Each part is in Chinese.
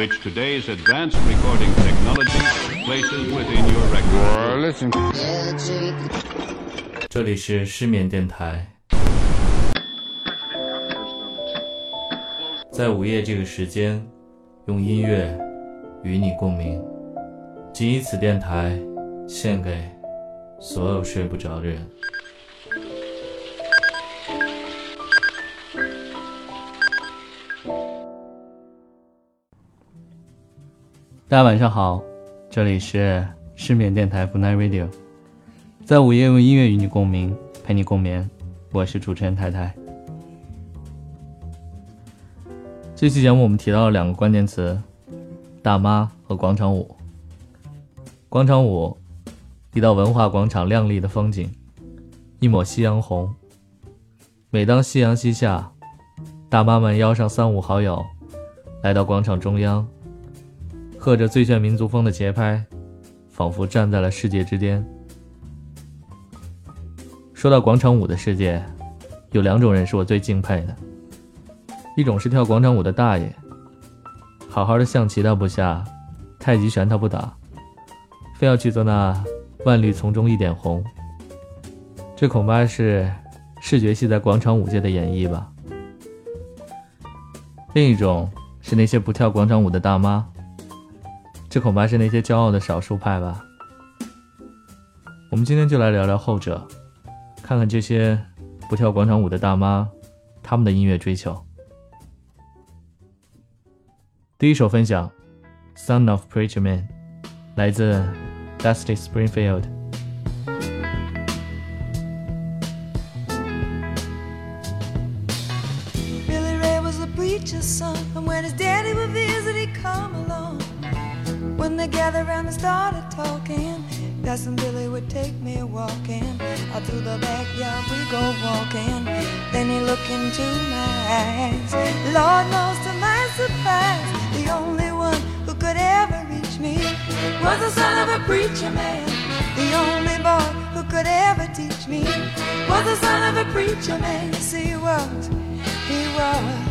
which today's advanced recording technology places within your record. listen. 这里是失眠电台，在午夜这个时间，用音乐与你共鸣。仅以此电台献给所有睡不着的人。大家晚上好，这里是失眠电台不奈 Radio，在午夜用音乐与你共鸣，陪你共眠。我是主持人太太。这期节目我们提到了两个关键词：大妈和广场舞。广场舞，一道文化广场亮丽的风景，一抹夕阳红。每当夕阳西下，大妈们邀上三五好友，来到广场中央。和着最炫民族风的节拍，仿佛站在了世界之巅。说到广场舞的世界，有两种人是我最敬佩的。一种是跳广场舞的大爷，好好的象棋他不下，太极拳他不打，非要去做那万绿丛中一点红。这恐怕是视觉系在广场舞界的演绎吧。另一种是那些不跳广场舞的大妈。这恐怕是那些骄傲的少数派吧。我们今天就来聊聊后者，看看这些不跳广场舞的大妈，他们的音乐追求。第一首分享，《Son of Preacher Man》，来自 Dusty Springfield。He into my eyes. Lord knows to my surprise, the only one who could ever reach me was the son of a preacher man. The only boy who could ever teach me was the son of a preacher man. Yes, he was. He was.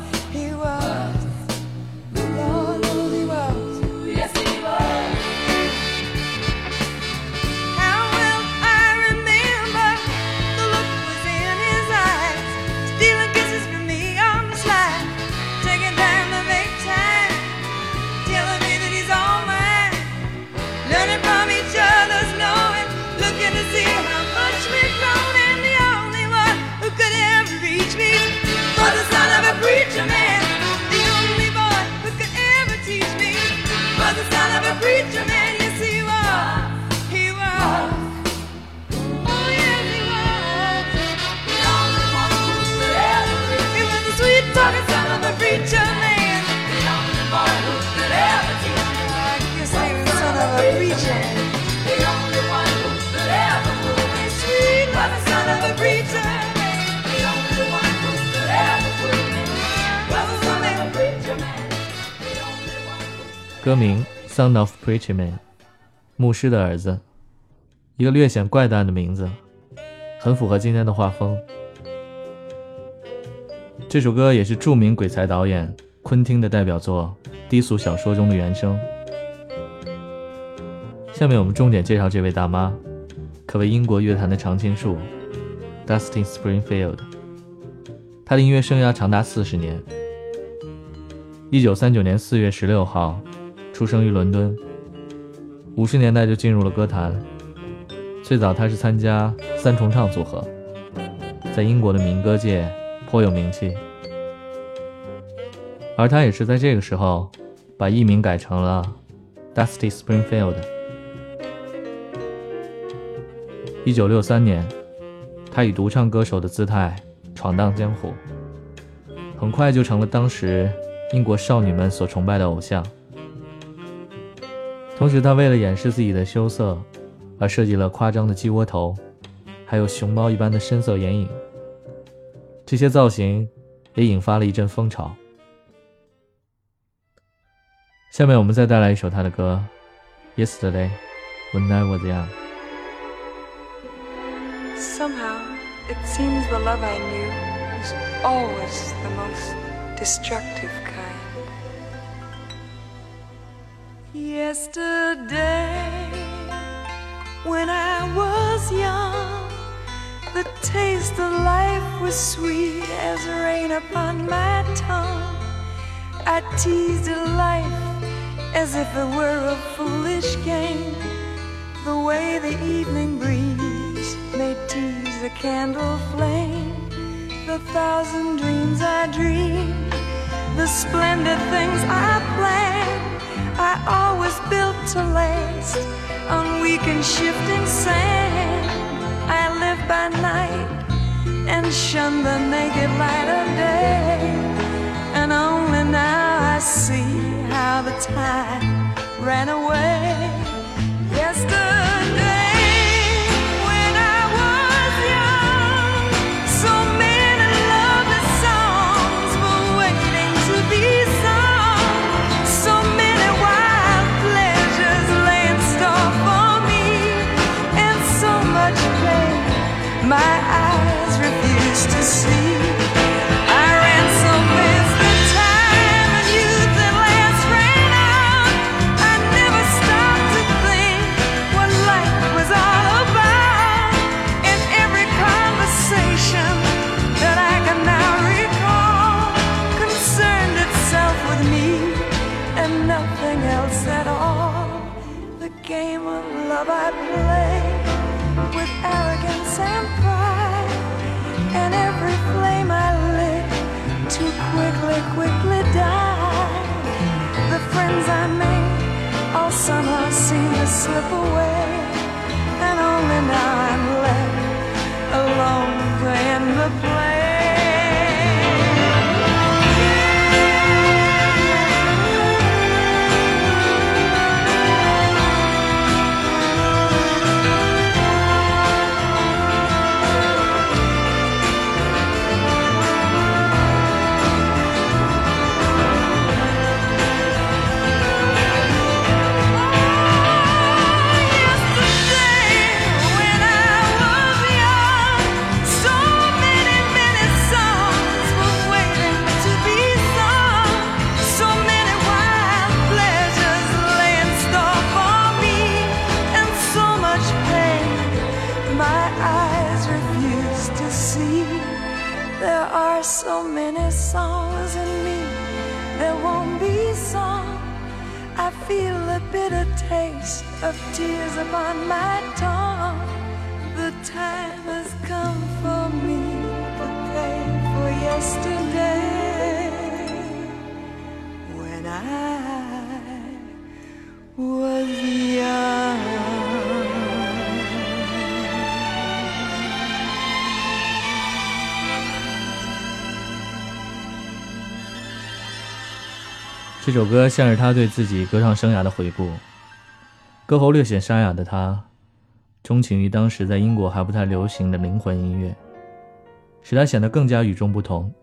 歌名《Son of Preacher Man》，牧师的儿子，一个略显怪诞的名字，很符合今天的画风。这首歌也是著名鬼才导演昆汀的代表作《低俗小说》中的原声。下面我们重点介绍这位大妈，可谓英国乐坛的常青树，Dustin Springfield。她的音乐生涯长达四十年。一九三九年四月十六号。出生于伦敦，五十年代就进入了歌坛。最早他是参加三重唱组合，在英国的民歌界颇有名气。而他也是在这个时候，把艺名改成了 Dusty Springfield。一九六三年，他以独唱歌手的姿态闯荡江湖，很快就成了当时英国少女们所崇拜的偶像。同时，他为了掩饰自己的羞涩，而设计了夸张的鸡窝头，还有熊猫一般的深色眼影。这些造型也引发了一阵风潮。下面我们再带来一首他的歌《Yesterday When I Was Young》。Somehow, it seems the love I knew was always the most destructive Yesterday, when I was young, the taste of life was sweet as rain upon my tongue. I teased life as if it were a foolish game. The way the evening breeze may tease a candle flame. The thousand dreams I dreamed, the splendid things I planned. I always built to last on weak and shifting sand. I lived by night and shunned the naked light of day. And only now I see how the time ran away. Yesterday, much pain my eyes refuse to see. Seem to slip away, and only now I'm left alone end the play. 这首歌像是他对自己歌唱生涯的回顾。歌喉略显沙哑的他，钟情于当时在英国还不太流行的灵魂音乐，使他显得更加与众不同。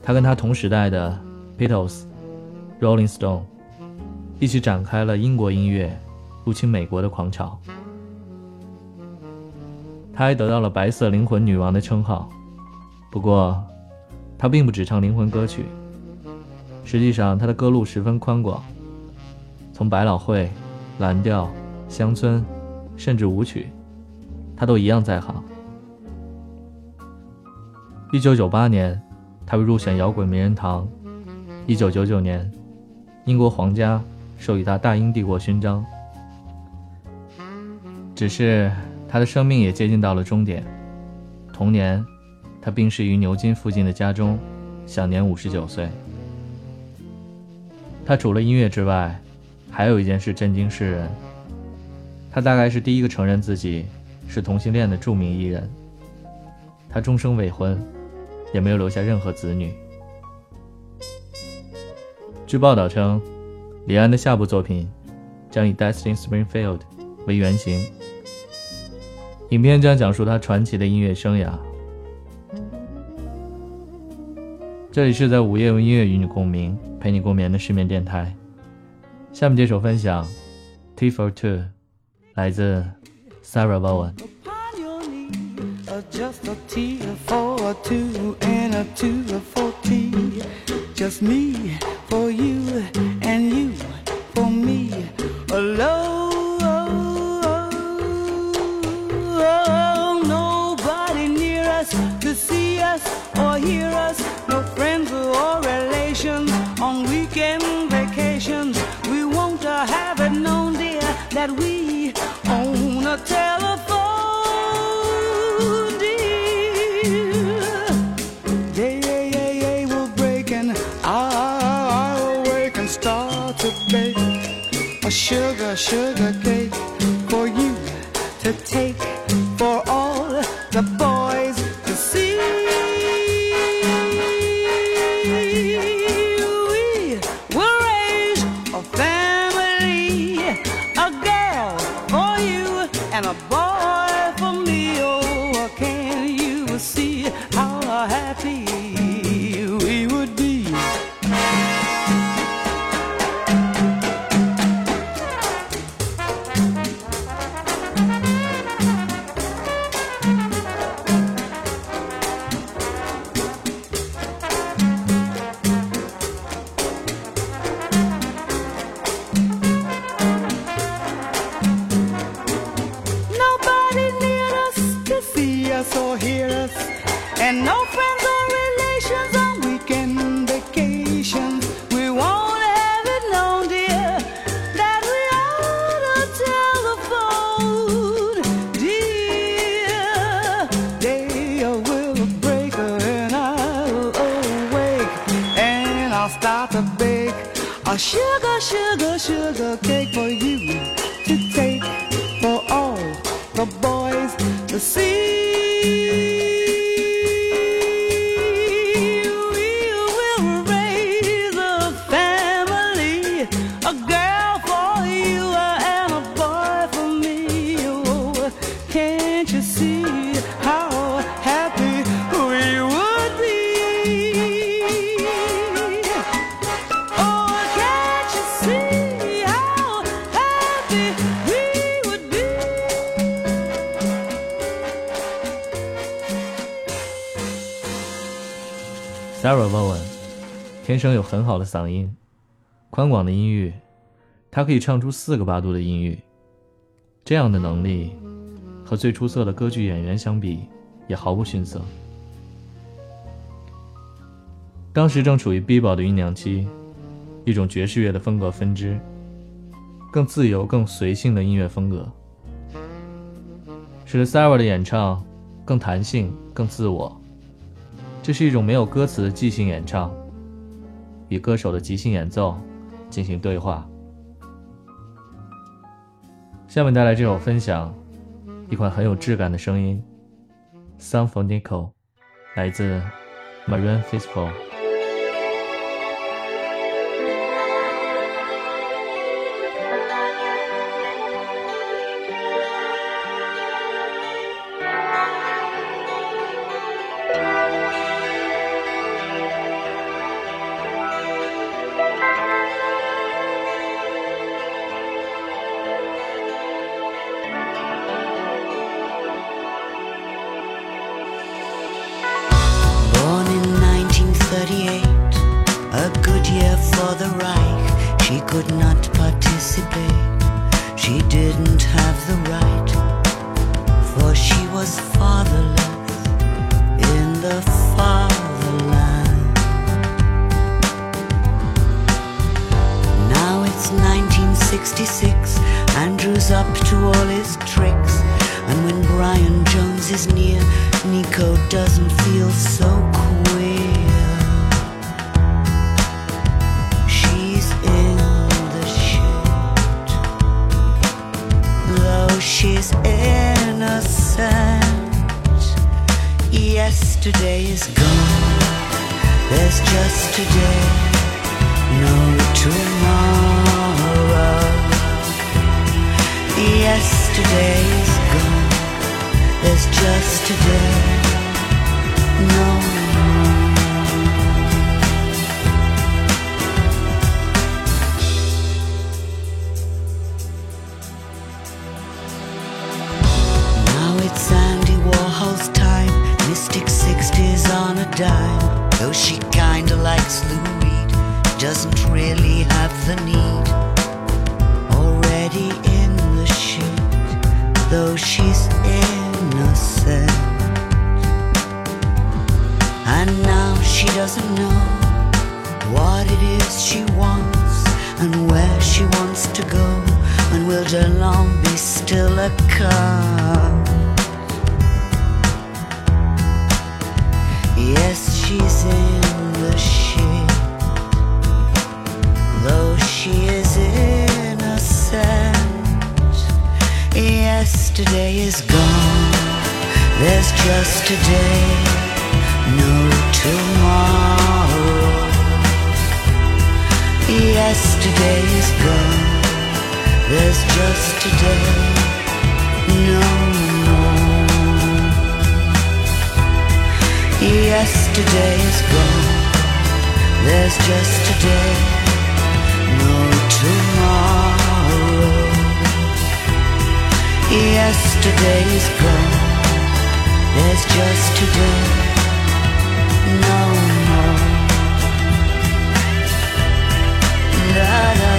他跟他同时代的 Beatles、Rolling Stone 一起展开了英国音乐入侵美国的狂潮。他还得到了“白色灵魂女王”的称号。不过，他并不只唱灵魂歌曲。实际上，他的歌路十分宽广，从百老汇、蓝调、乡村，甚至舞曲，他都一样在行。一九九八年，他被入选摇滚名人堂；一九九九年，英国皇家授予他大英帝国勋章。只是他的生命也接近到了终点。同年，他病逝于牛津附近的家中，享年五十九岁。他除了音乐之外，还有一件事震惊世人。他大概是第一个承认自己是同性恋的著名艺人。他终生未婚，也没有留下任何子女。据报道称，李安的下部作品将以 Destiny Springfield 为原型，影片将讲述他传奇的音乐生涯。这里是在午夜用音乐与你共鸣，陪你共眠的失眠电台。下面这首分享《T for Two》，来自 Sarah Vaughan。upon your knee. Just a T for a two and a two for T. Just me for you weekend. We won't uh, have it known, dear, that we own a telephone, dear. Yeah, yeah, yeah, yeah, we're breaking. I'll wake and start to bake a sugar, sugar cake for you to take for all the boys sugar, sugar, sugar Sarah Vaughan 天生有很好的嗓音，宽广的音域，她可以唱出四个八度的音域。这样的能力，和最出色的歌剧演员相比，也毫不逊色。当时正处于 bebop 的酝酿期，一种爵士乐的风格分支，更自由、更随性的音乐风格，使得 Sarah 的演唱更弹性、更自我。这是一种没有歌词的即兴演唱，与歌手的即兴演奏进行对话。下面带来这首分享，一款很有质感的声音，《，Sinfonico，》，来自 Marine Festival。she's innocent. Yesterday is gone, there's just today, no tomorrow. Yesterday is gone, there's just today, no she doesn't know what it is she wants and where she wants to go. And will Delon be still a cunt? Yes, she's in the shit, though she is innocent. Yesterday is gone, there's just today, no tomorrow. Yesterday is gone, there's just today, no more. Yesterday is gone. There's just today, no tomorrow. Yesterday is gone. There's just today, no more. Da, da.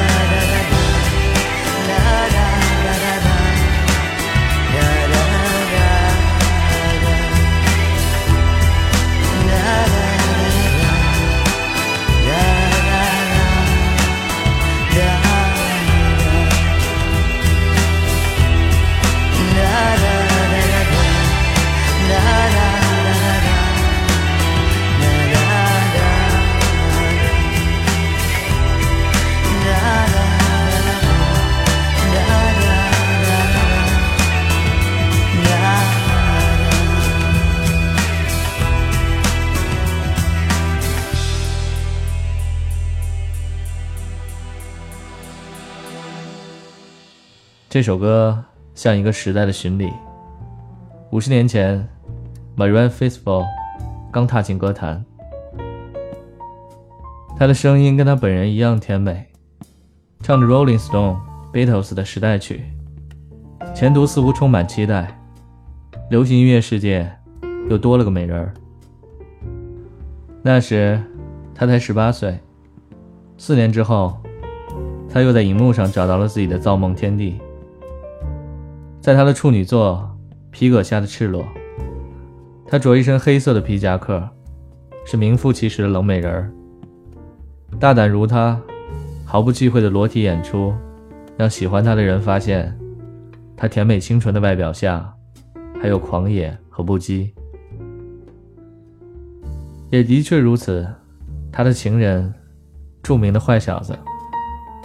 这首歌像一个时代的巡礼。五十年前，Marianne Faithfull 刚踏进歌坛，她的声音跟她本人一样甜美，唱着 Rolling Stone、Beatles 的时代曲，前途似乎充满期待。流行音乐世界又多了个美人儿。那时，她才十八岁。四年之后，她又在荧幕上找到了自己的造梦天地。在他的处女作《皮革下的赤裸》，她着一身黑色的皮夹克，是名副其实的冷美人儿。大胆如她，毫不忌讳的裸体演出，让喜欢她的人发现，她甜美清纯的外表下，还有狂野和不羁。也的确如此，他的情人，著名的坏小子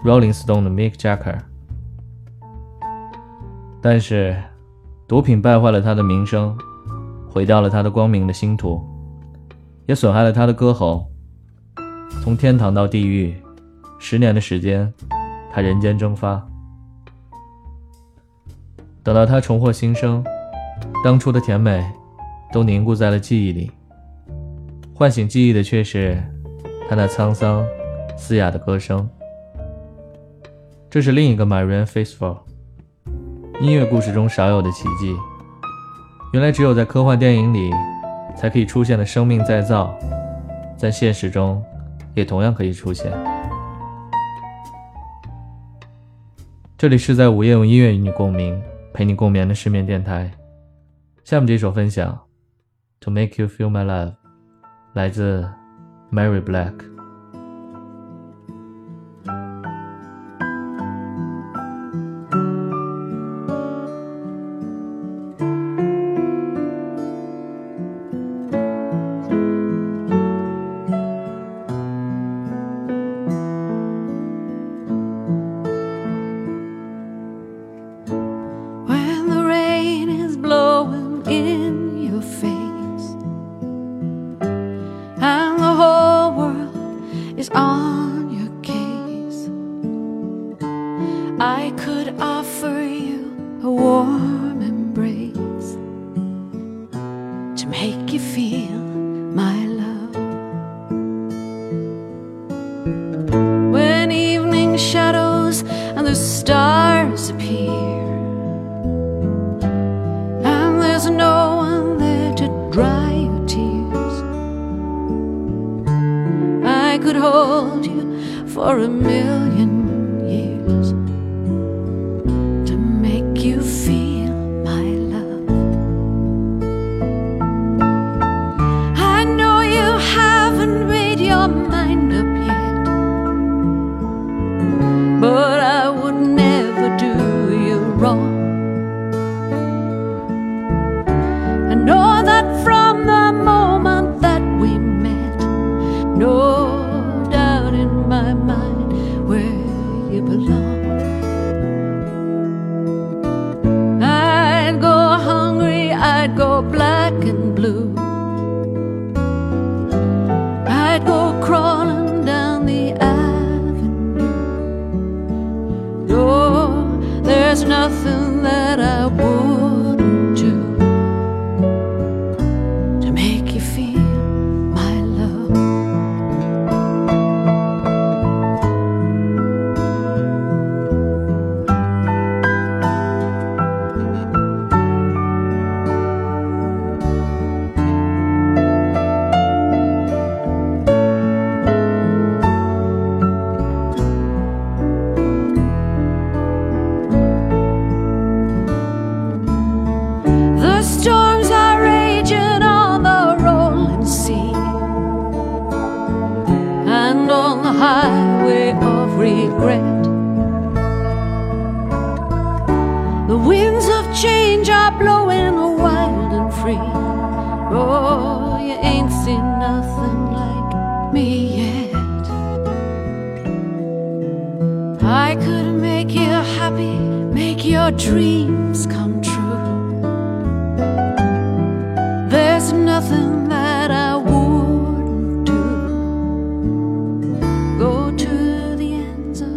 ，Rolling Stone 的 Mick Jagger。但是，毒品败坏了他的名声，毁掉了他的光明的星途，也损害了他的歌喉。从天堂到地狱，十年的时间，他人间蒸发。等到他重获新生，当初的甜美都凝固在了记忆里，唤醒记忆的却是他那沧桑、嘶哑的歌声。这是另一个 Marianne Faithfull。音乐故事中少有的奇迹，原来只有在科幻电影里才可以出现的生命再造，在现实中也同样可以出现。这里是在午夜用音乐与你共鸣，陪你共眠的失眠电台。下面这首分享《To Make You Feel My Love》，来自 Mary Black。For a million your dreams come true. There's nothing that I wouldn't do. Go to the ends of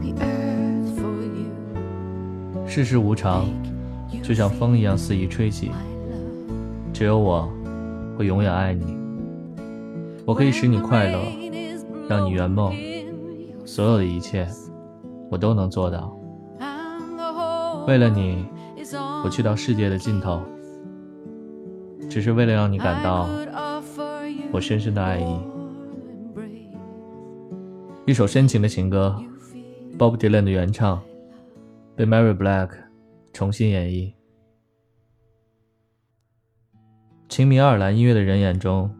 the earth for you. 世事无常，就像风一样肆意吹起。只有我，会永远爱你。我可以使你快乐，让你圆梦，所有的一切，我都能做到。为了你，我去到世界的尽头，只是为了让你感到我深深的爱意。一首深情的情歌，Bob Dylan 的原唱，被 Mary Black 重新演绎。情迷爱尔兰音乐的人眼中，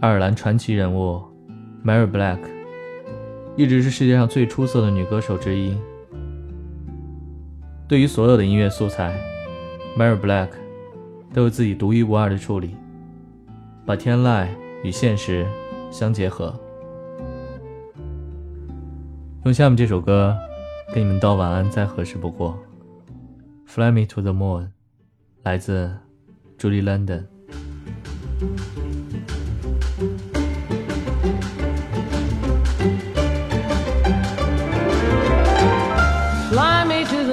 爱尔兰传奇人物 Mary Black 一直是世界上最出色的女歌手之一。对于所有的音乐素材，Mary Black 都有自己独一无二的处理，把天籁与现实相结合。用下面这首歌跟你们道晚安再合适不过，《Fly Me to the Moon》来自 Julie London。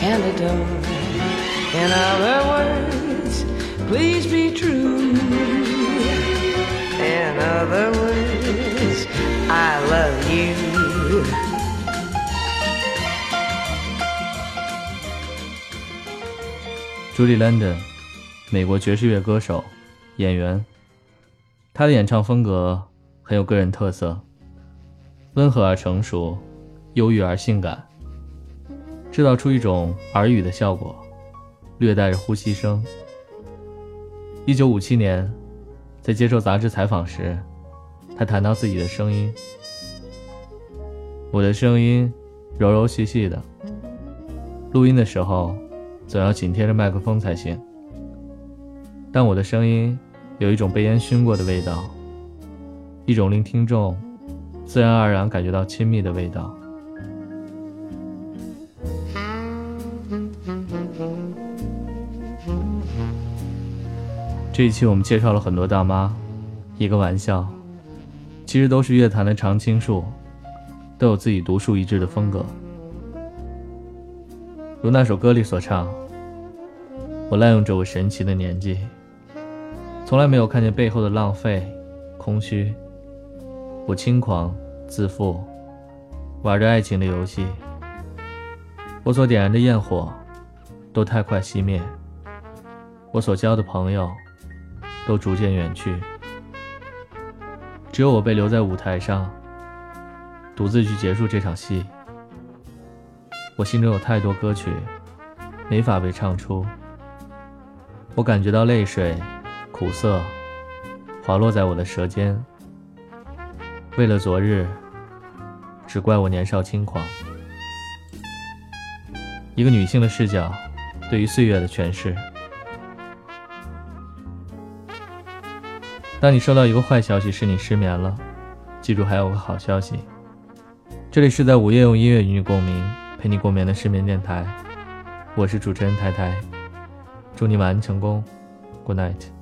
And adore. In other words, please be true. In other words, I love you. 朱莉·兰登，美国爵士乐歌手、演员。她的演唱风格很有个人特色，温和而成熟，忧郁而性感，制造出一种耳语的效果，略带着呼吸声。一九五七年，在接受杂志采访时，他谈到自己的声音：“我的声音柔柔细细的，录音的时候。”总要紧贴着麦克风才行，但我的声音有一种被烟熏过的味道，一种令听众自然而然感觉到亲密的味道。这一期我们介绍了很多大妈，一个玩笑，其实都是乐坛的常青树，都有自己独树一帜的风格。如那首歌里所唱：“我滥用着我神奇的年纪，从来没有看见背后的浪费、空虚。我轻狂、自负，玩着爱情的游戏。我所点燃的焰火，都太快熄灭。我所交的朋友，都逐渐远去。只有我被留在舞台上，独自去结束这场戏。”我心中有太多歌曲，没法被唱出。我感觉到泪水、苦涩，滑落在我的舌尖。为了昨日，只怪我年少轻狂。一个女性的视角，对于岁月的诠释。当你收到一个坏消息，是你失眠了，记住还有个好消息。这里是在午夜用音乐与你共鸣。陪你共眠的失眠电台，我是主持人太太，祝你晚安成功，Good night。